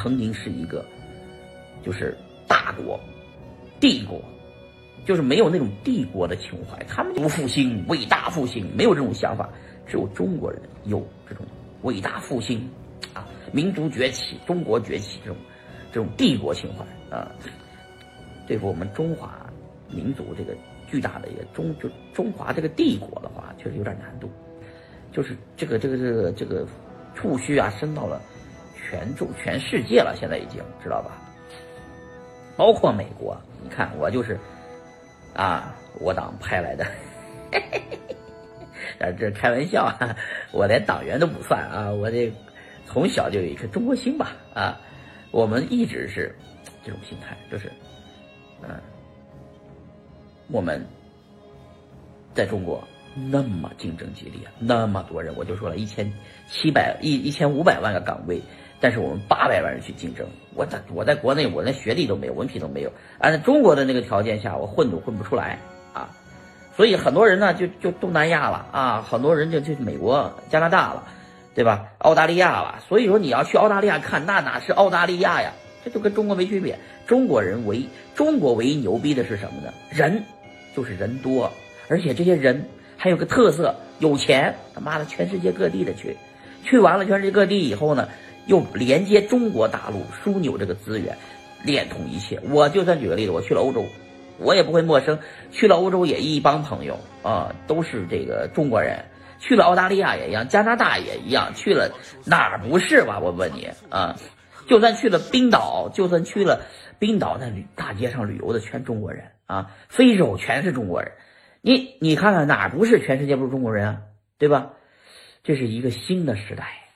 曾经是一个就是大国、帝国，就是没有那种帝国的情怀，他们不复兴、伟大复兴，没有这种想法，只有中国人有这种伟大复兴啊，民族崛起、中国崛起这种这种帝国情怀啊，对付我们中华民族这个巨大的一个中就中华这个帝国的话，确实有点难度。就是这个这个这个这个触须啊，伸到了全中全世界了，现在已经知道吧？包括美国，你看我就是啊，我党派来的，啊，这开玩笑啊，我连党员都不算啊，我这从小就有一颗中国心吧啊，我们一直是这种心态，就是嗯，我们在中国。那么竞争激烈，那么多人，我就说了一千七百一一千五百万个岗位，但是我们八百万人去竞争，我在我在国内，我连学历都没有，文凭都没有，按照中国的那个条件下，我混都混不出来啊！所以很多人呢，就就东南亚了啊，很多人就去美国、加拿大了，对吧？澳大利亚了。所以说你要去澳大利亚看，那哪是澳大利亚呀？这就跟中国没区别。中国人唯中国唯一牛逼的是什么呢？人，就是人多，而且这些人。还有个特色，有钱，他妈的，全世界各地的去，去完了全世界各地以后呢，又连接中国大陆枢纽这个资源，连通一切。我就算举个例子，我去了欧洲，我也不会陌生。去了欧洲也一帮朋友啊，都是这个中国人。去了澳大利亚也一样，加拿大也一样。去了哪儿不是吧？我问你啊，就算去了冰岛，就算去了冰岛，那旅大街上旅游的全中国人啊，非洲全是中国人。你你看看哪不是全世界不是中国人啊，对吧？这是一个新的时代。